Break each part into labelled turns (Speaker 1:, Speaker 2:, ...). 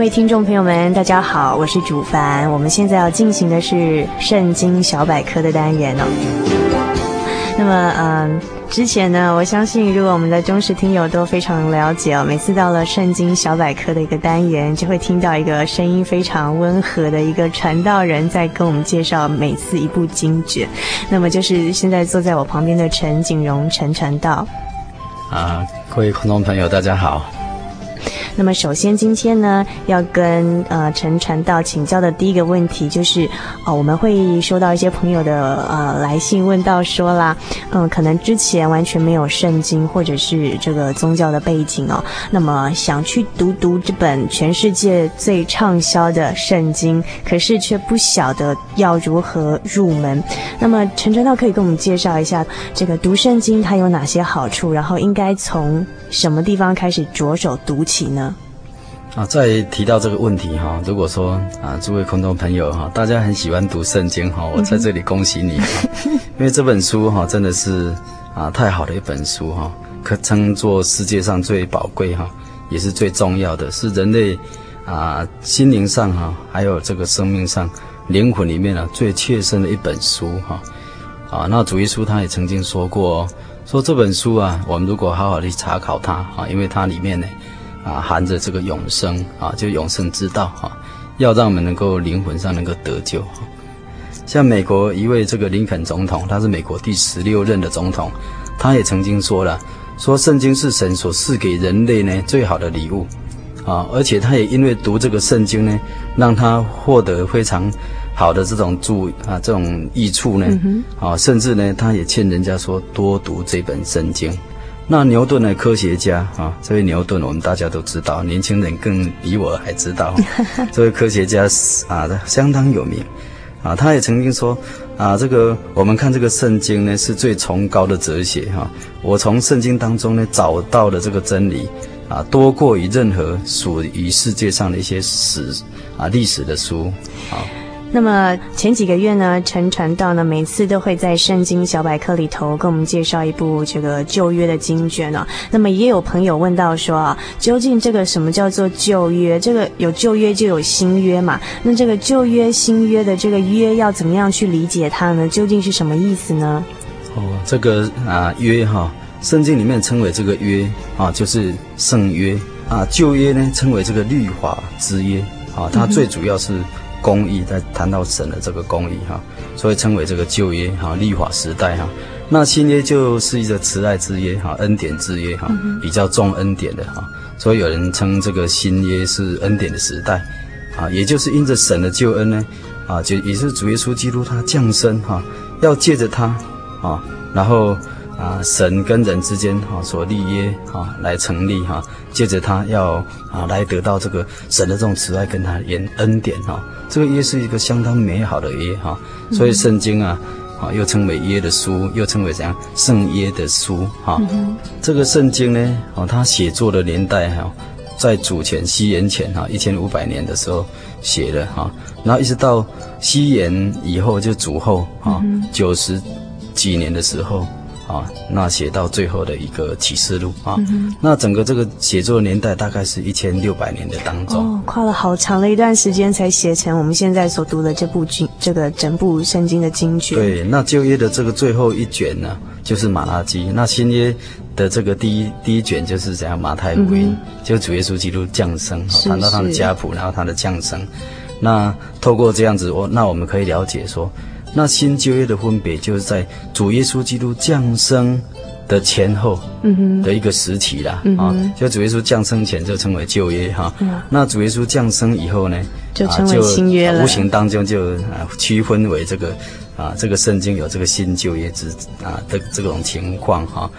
Speaker 1: 各位听众朋友们，大家好，我是主凡。我们现在要进行的是《圣经小百科》的单元哦。那么，嗯，之前呢，我相信如果我们的忠实听友都非常了解哦，每次到了《圣经小百科》的一个单元，就会听到一个声音非常温和的一个传道人在跟我们介绍每次一部经卷。那么，就是现在坐在我旁边的陈景荣陈传道。
Speaker 2: 啊，各位观众朋友，大家好。
Speaker 1: 那么首先今天呢，要跟呃陈传道请教的第一个问题就是，哦，我们会收到一些朋友的呃来信问到说啦，嗯，可能之前完全没有圣经或者是这个宗教的背景哦，那么想去读读这本全世界最畅销的圣经，可是却不晓得要如何入门。那么陈传道可以跟我们介绍一下这个读圣经它有哪些好处，然后应该从什么地方开始着手读起呢？
Speaker 2: 啊，再提到这个问题哈，如果说啊，诸位空中朋友哈，大家很喜欢读圣经哈，我在这里恭喜你，因为这本书哈真的是啊太好的一本书哈，可称作世界上最宝贵哈，也是最重要的，是人类啊心灵上哈，还有这个生命上灵魂里面啊最切身的一本书哈。啊，那主耶稣他也曾经说过，说这本书啊，我们如果好好的查考它啊，因为它里面呢。啊，含着这个永生啊，就永生之道啊，要让我们能够灵魂上能够得救。像美国一位这个林肯总统，他是美国第十六任的总统，他也曾经说了，说圣经是神所赐给人类呢最好的礼物啊，而且他也因为读这个圣经呢，让他获得非常好的这种助啊这种益处呢，啊，甚至呢，他也劝人家说多读这本圣经。那牛顿的科学家啊，这位牛顿我们大家都知道，年轻人更比我还知道。这位科学家啊，相当有名啊。他也曾经说啊，这个我们看这个圣经呢，是最崇高的哲学哈。我从圣经当中呢找到了这个真理啊，多过于任何属于世界上的一些史啊历史的书啊。
Speaker 1: 那么前几个月呢，陈传道呢每次都会在圣经小百科里头跟我们介绍一部这个旧约的经卷呢。那么也有朋友问到说啊，究竟这个什么叫做旧约？这个有旧约就有新约嘛？那这个旧约、新约的这个约要怎么样去理解它呢？究竟是什么意思呢？
Speaker 2: 哦，这个啊约哈，圣经里面称为这个约啊，就是圣约啊。旧约呢称为这个律法之约啊，它最主要是。公义，在谈到神的这个公义哈，所以称为这个旧约哈，立法时代哈。那新约就是一个慈爱之约哈，恩典之约哈，比较重恩典的哈。所以有人称这个新约是恩典的时代啊，也就是因着神的救恩呢啊，就也是主耶稣基督他降生哈，要借着他啊，然后。啊，神跟人之间哈所立约哈来成立哈，借着他要啊来得到这个神的这种慈爱跟他恩恩典哈，这个约是一个相当美好的约哈，所以圣经啊啊又称为约的书，又称为怎样圣约的书哈。这个圣经呢，哦，它写作的年代哈，在主前西元前哈一千五百年的时候写的哈，然后一直到西元以后就主后啊九十几年的时候。啊，那写到最后的一个启示录啊，嗯、那整个这个写作年代大概是一千六百年的当中，
Speaker 1: 哦，跨了好长的一段时间才写成我们现在所读的这部经，这个整部圣经的经卷。
Speaker 2: 对，那旧约的这个最后一卷呢，就是马拉基；那新约的这个第一第一卷就是怎样马太福音，嗯、就主耶稣基督降生，谈到他的家谱，然后他的降生。那透过这样子，我那我们可以了解说，那新旧约的分别就是在主耶稣基督降生的前后的一个时期啦。嗯、啊，就主耶稣降生前就称为旧约哈。嗯、那主耶稣降生以后呢，
Speaker 1: 就称为新约了。
Speaker 2: 无形当中就啊区分为这个啊这个圣经有这个新旧约之啊的这种情况哈。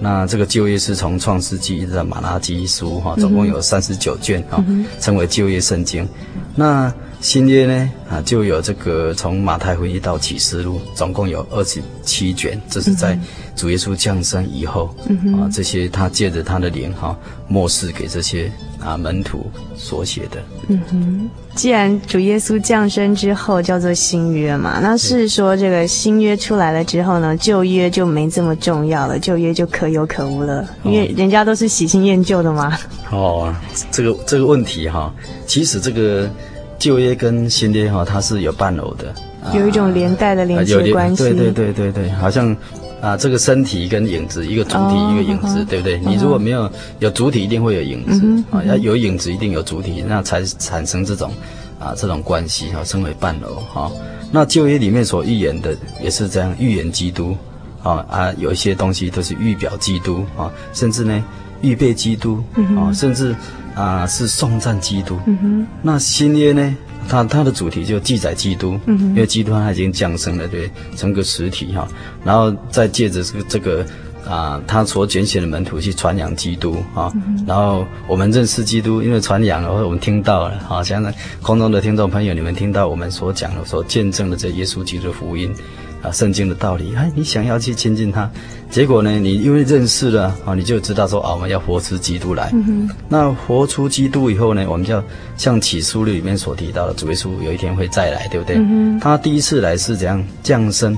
Speaker 2: 那这个旧约是从创世纪一直到马拉基书哈，总共有三十九卷哈，称为旧约圣经。那新约呢啊，就有这个从马太福音到启示录，总共有二十七卷，这是在主耶稣降生以后啊，这些他借着他的灵哈，默示给这些啊门徒所写的。
Speaker 1: 嗯哼，既然主耶稣降生之后叫做新约嘛，那是说这个新约出来了之后呢，旧约就没这么重要了，旧约就可有可无了，因为人家都是喜新厌旧的嘛。
Speaker 2: 哦，这个这个问题哈，其实这个。旧约跟新约哈，它是有伴偶的，
Speaker 1: 有一种连带的连接关系。
Speaker 2: 对对对对对，好像啊，这个身体跟影子，一个主体一个影子，对不对？你如果没有有主体，一定会有影子啊，要有影子一定有主体，那才产生这种啊这种关系哈，称为伴偶哈。那旧约里面所预言的也是这样，预言基督啊啊，有一些东西都是预表基督啊，甚至呢预备基督啊，甚至。啊，是颂赞基督。嗯哼，那新约呢？它它的主题就记载基督。因为基督他已经降生了，对，成个实体哈。然后再借着这个这个啊，他所拣选的门徒去传扬基督啊。嗯、然后我们认识基督，因为传扬了，或者我们听到了，好像空中的听众朋友，你们听到我们所讲的、所见证的这耶稣基督的福音。啊，圣经的道理，哎，你想要去亲近他，结果呢，你因为认识了啊，你就知道说啊，我们要活出基督来。嗯。那活出基督以后呢，我们就要像启示录里面所提到的，主耶稣有一天会再来，对不对？嗯。他第一次来是怎样降生，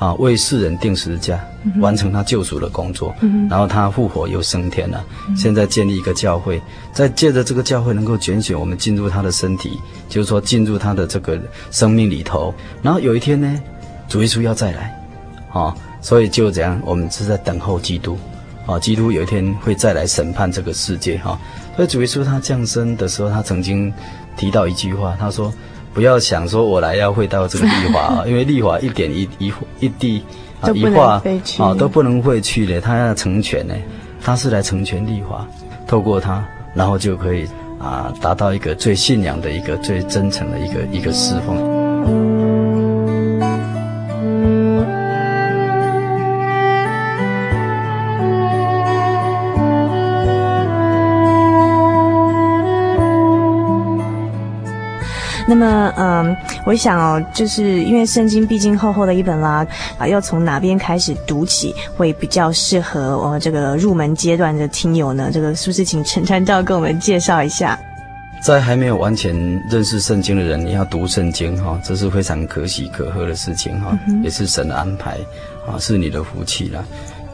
Speaker 2: 啊，为世人定十字架，嗯、完成他救赎的工作。嗯。然后他复活又升天了，嗯、现在建立一个教会，再借着这个教会能够拣选我们进入他的身体，就是说进入他的这个生命里头。然后有一天呢。主耶稣要再来，啊，所以就这样，我们是在等候基督，啊，基督有一天会再来审判这个世界，哈。所以主耶稣他降生的时候，他曾经提到一句话，他说：“不要想说我来要会到这个立法啊，因为立法一点一一一滴啊一画啊都不能会去的，他要成全呢，他是来成全立法，透过他，然后就可以啊达到一个最信仰的一个最真诚的一个一个侍奉。”
Speaker 1: 嗯，我想哦，就是因为圣经毕竟厚厚的一本啦，啊，要从哪边开始读起会比较适合我们这个入门阶段的听友呢？这个是不是请陈传道跟我们介绍一下？
Speaker 2: 在还没有完全认识圣经的人，你要读圣经哈，这是非常可喜可贺的事情哈，嗯、也是神的安排啊，是你的福气了。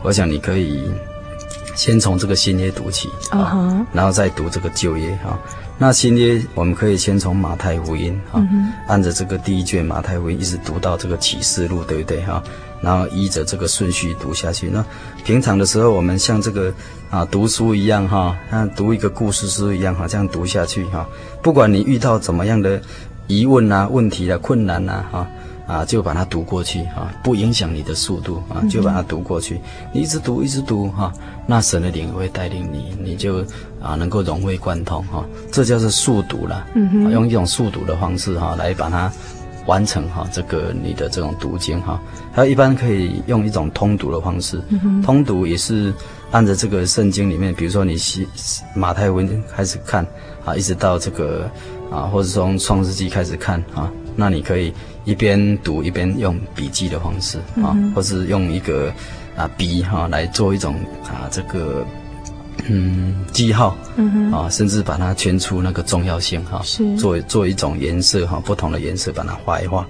Speaker 2: 我想你可以先从这个新约读起啊，然后再读这个旧约哈。那新约我们可以先从马太福音哈，嗯、哼按着这个第一卷马太福音一直读到这个启示录，对不对哈？然后依着这个顺序读下去。那平常的时候，我们像这个啊读书一样哈，像读一个故事书一样哈，这样读下去哈。不管你遇到怎么样的疑问啊、问题啊、困难啊哈。啊，就把它读过去啊，不影响你的速度啊，就把它读过去。你一直读，一直读哈、啊，那神的灵会带领你，你就啊能够融会贯通哈、啊。这叫做速读了，嗯哼啊、用一种速读的方式哈、啊、来把它完成哈、啊。这个你的这种读经哈，还、啊、有一般可以用一种通读的方式，通读也是按着这个圣经里面，比如说你西马太文开始看啊，一直到这个啊，或者从创世纪开始看啊，那你可以。一边读一边用笔记的方式啊，嗯、或是用一个啊笔哈来做一种啊这个嗯记号，嗯啊，甚至把它圈出那个重要性哈，是。做做一种颜色哈，不同的颜色把它画一画，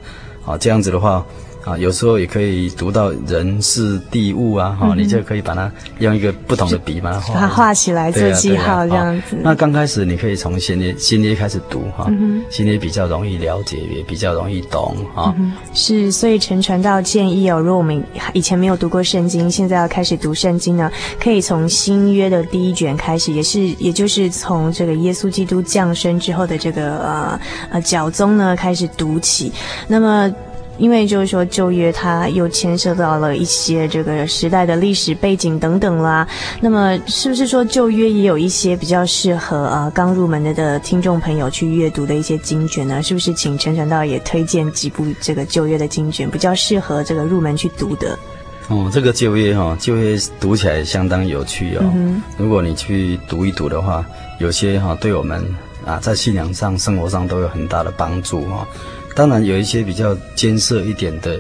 Speaker 2: 啊这样子的话啊，有时候也可以读到人事地物啊，哈、嗯，你就可以把它用一个不同的笔把它画，
Speaker 1: 把它画起来做记号这样子。
Speaker 2: 那刚开始你可以从新约新约开始读哈，新约比较容易了解，也比较容易懂哈、嗯。
Speaker 1: 是，所以陈传道建议哦，如果我们以前没有读过圣经，现在要开始读圣经呢，可以从新约的第一卷开始，也是也就是从这个耶稣基督降生之后的这个呃呃教宗呢开始读起，那么。因为就是说旧约它又牵涉到了一些这个时代的历史背景等等啦，那么是不是说旧约也有一些比较适合啊刚入门的的听众朋友去阅读的一些经卷呢？是不是请陈传道也推荐几部这个旧约的经卷比较适合这个入门去读的？
Speaker 2: 哦，这个旧约哈、哦，旧约读起来相当有趣哦。嗯、如果你去读一读的话，有些哈、哦、对我们啊在信仰上、生活上都有很大的帮助哈、哦。当然有一些比较艰涩一点的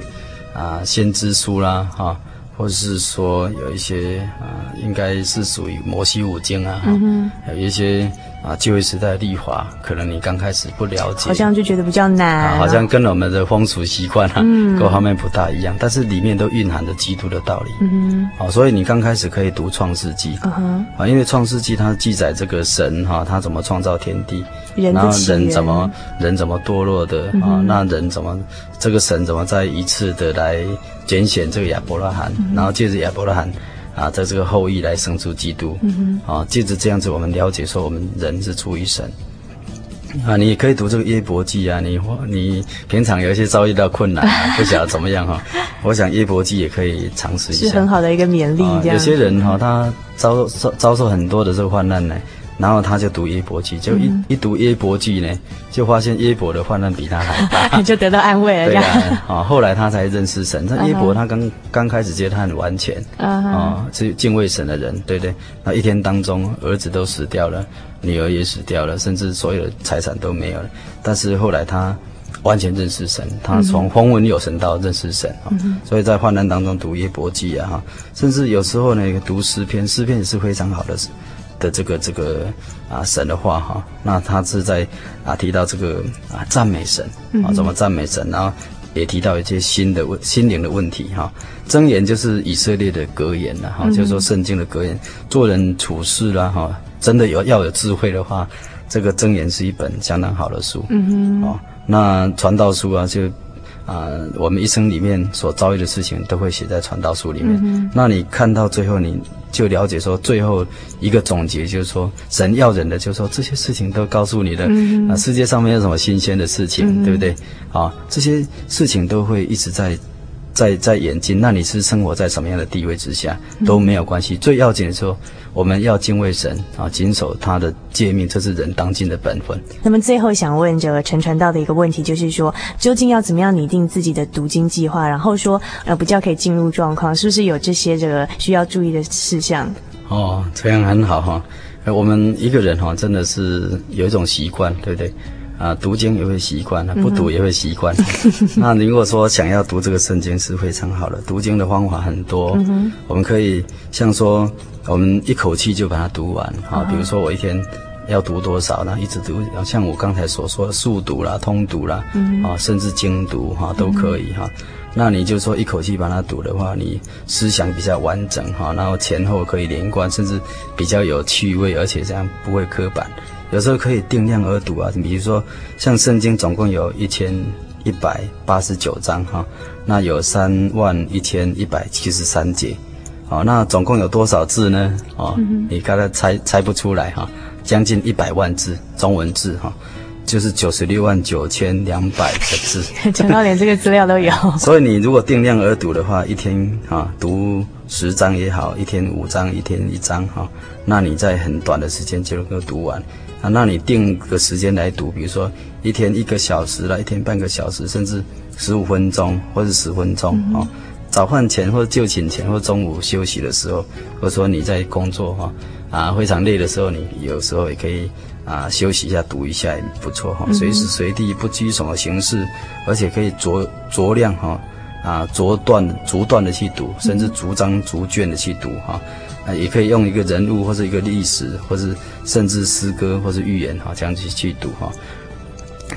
Speaker 2: 啊，先知书啦，哈，或者是说有一些啊，应该是属于摩西五经啊，嗯、有一些啊旧约时代的立法，可能你刚开始不了解，
Speaker 1: 好像就觉得比较难，啊、
Speaker 2: 好像跟我们的风俗习惯啊、嗯、各方面不大一样，但是里面都蕴含着基督的道理，嗯好，所以你刚开始可以读创世纪，嗯啊，因为创世纪它记载这个神哈，他怎么创造天地。然后人怎么人怎么堕落的啊、嗯？那人怎么这个神怎么再一次的来拣选这个亚伯拉罕？嗯、然后借着亚伯拉罕啊，在这个后裔来生出基督。嗯、啊，借着这样子，我们了解说，我们人是出于神。啊，你也可以读这个耶伯记啊。你你平常有一些遭遇到困难、啊，不晓得怎么样哈、啊？我想耶伯记也可以尝试一下，
Speaker 1: 是很好的一个勉励、啊。
Speaker 2: 有些人哈、啊，他遭遭遭受很多的这个患难呢。然后他就读耶伯记，就一、嗯、一读耶伯记呢，就发现耶伯的患难比他还大，
Speaker 1: 就得到安慰了。
Speaker 2: 对啊，啊，后来他才认识神。那耶伯他刚、uh-huh. 刚开始觉得他很完全，uh-huh. 啊，是敬畏神的人，对不对？那一天当中，儿子都死掉了，女儿也死掉了，甚至所有的财产都没有了。但是后来他完全认识神，他从风闻有神到认识神啊。Uh-huh. 所以在患难当中读耶伯记啊，哈，甚至有时候呢，读诗篇，诗篇也是非常好的。的这个这个啊神的话哈，那他是在啊提到这个啊赞美神啊怎么赞美神，然后也提到一些新的问心灵的问题哈。箴言就是以色列的格言了哈，就是说圣经的格言，做人处事啦哈，真的有要有智慧的话，这个箴言是一本相当好的书。嗯哼，哦，那传道书啊就。啊、呃，我们一生里面所遭遇的事情都会写在传道书里面。嗯、那你看到最后，你就了解说，最后一个总结就是说，神要人的，就是说这些事情都告诉你的。嗯、啊，世界上没有什么新鲜的事情，嗯、对不对？啊，这些事情都会一直在。在在眼睛，那你是生活在什么样的地位之下都没有关系。最要紧的说，我们要敬畏神啊，谨守他的诫命，这是人当尽的本分。
Speaker 1: 那么最后想问这个陈传道的一个问题，就是说，究竟要怎么样拟定自己的读经计划，然后说呃比较可以进入状况，是不是有这些这个需要注意的事项？
Speaker 2: 哦，这样很好哈。我们一个人哈，真的是有一种习惯，对不对？啊，读经也会习惯，不读也会习惯。嗯、那如果说想要读这个圣经是非常好的，读经的方法很多。嗯、我们可以像说，我们一口气就把它读完。啊，比如说我一天要读多少呢？一直读，像我刚才所说的速读啦、通读啦，嗯、啊，甚至精读哈、啊、都可以哈、嗯。那你就说一口气把它读的话，你思想比较完整哈、啊，然后前后可以连贯，甚至比较有趣味，而且这样不会刻板。有时候可以定量而读啊，比如说像圣经总共有一千一百八十九章哈，那有三万一千一百七十三节，好，那总共有多少字呢？哦，你刚才猜猜不出来哈，将近一百万字中文字哈，就是九十六万九千两百个字，
Speaker 1: 讲到连这个资料都有。
Speaker 2: 所以你如果定量而读的话，一天啊读十章也好，一天五章，一天一章哈，那你在很短的时间就能够读完。啊，那你定个时间来读，比如说一天一个小时啦，一天半个小时，甚至十五分钟或者十分钟啊。早饭前或者就寝前或中午休息的时候，或者说你在工作哈啊非常累的时候，你有时候也可以啊休息一下读一下也不错哈。随时随地不拘什么形式，而且可以酌酌量哈啊逐段逐段的去读，甚至逐章逐卷的去读哈。啊，也可以用一个人物或者一个历史，或是甚至诗歌或是寓言哈，这样去去读哈。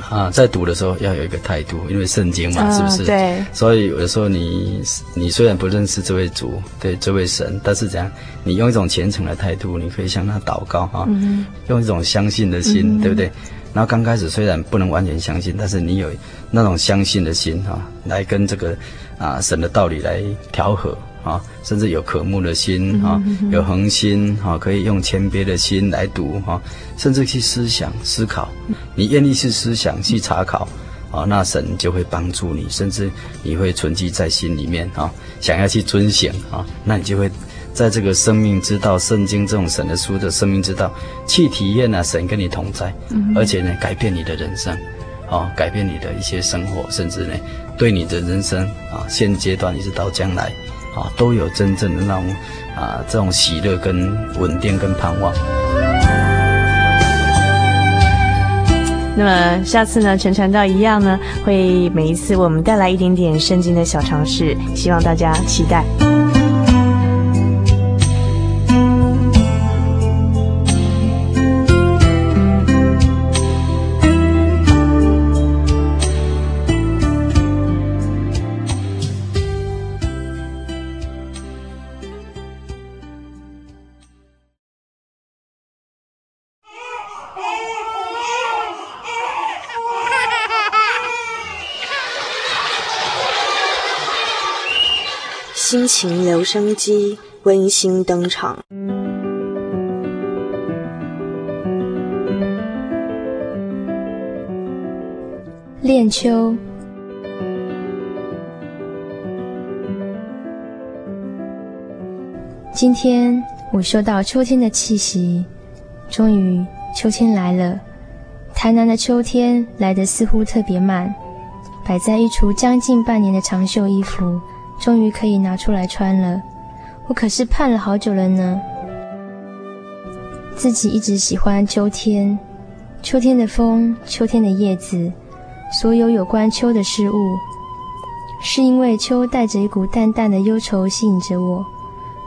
Speaker 2: 啊，在读的时候要有一个态度，因为圣经嘛，是不是？
Speaker 1: 对。
Speaker 2: 所以有的时候你你虽然不认识这位主，对这位神，但是怎样，你用一种虔诚的态度，你可以向他祷告啊，嗯、用一种相信的心，嗯、对不对？然后刚开始虽然不能完全相信，但是你有那种相信的心啊，来跟这个啊神的道理来调和。啊，甚至有渴慕的心啊，有恒心啊，可以用谦卑的心来读哈，甚至去思想思考。你愿意去思想去查考啊，那神就会帮助你，甚至你会存记在心里面啊，想要去遵行啊，那你就会在这个生命之道、圣经这种神的书的生命之道去体验啊，神跟你同在，而且呢，改变你的人生，啊，改变你的一些生活，甚至呢，对你的人生啊，现阶段一直到将来。啊，都有真正的那种啊，这种喜乐跟稳定跟盼望。
Speaker 1: 那么下次呢，陈传道一样呢，会每一次为我们带来一点点圣经的小常识，希望大家期待。
Speaker 3: 心情留声机温馨登场。
Speaker 4: 恋秋，今天我嗅到秋天的气息，终于秋天来了。台南的秋天来得似乎特别慢，摆在一橱将近半年的长袖衣服。终于可以拿出来穿了，我可是盼了好久了呢。自己一直喜欢秋天，秋天的风，秋天的叶子，所有有关秋的事物，是因为秋带着一股淡淡的忧愁吸引着我，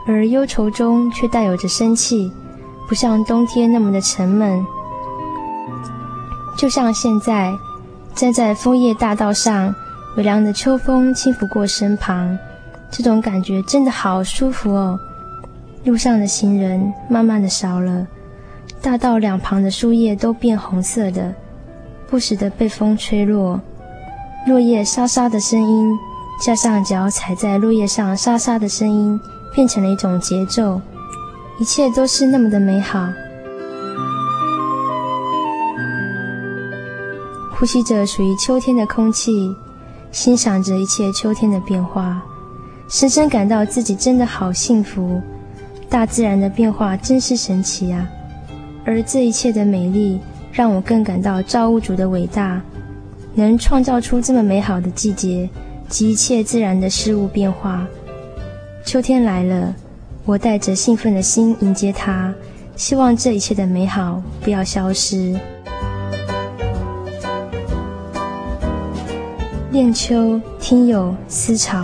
Speaker 4: 而忧愁中却带有着生气，不像冬天那么的沉闷。就像现在站在枫叶大道上。微凉的秋风轻拂过身旁，这种感觉真的好舒服哦。路上的行人慢慢的少了，大道两旁的树叶都变红色的，不时的被风吹落，落叶沙沙的声音，加上脚踩在落叶上沙沙的声音，变成了一种节奏，一切都是那么的美好。呼吸着属于秋天的空气。欣赏着一切秋天的变化，深深感到自己真的好幸福。大自然的变化真是神奇啊！而这一切的美丽，让我更感到造物主的伟大，能创造出这么美好的季节及一切自然的事物变化。秋天来了，我带着兴奋的心迎接它，希望这一切的美好不要消失。恋秋，听友思潮，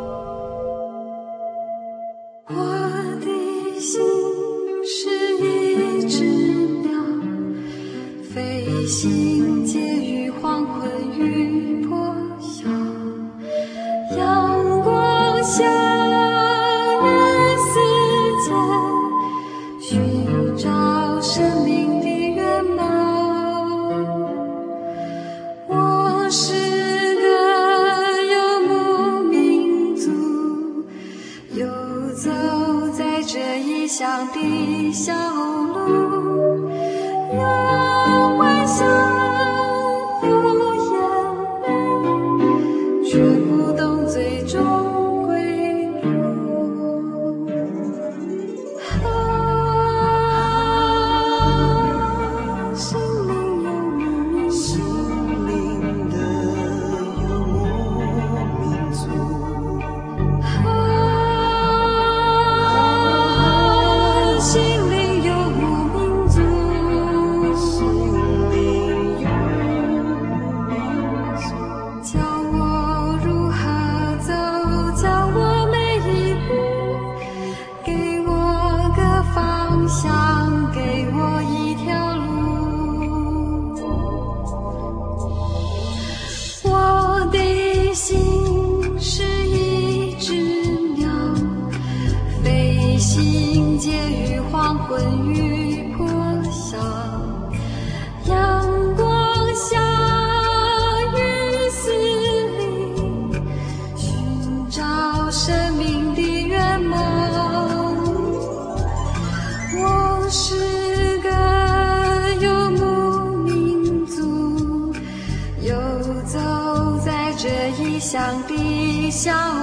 Speaker 5: 笑。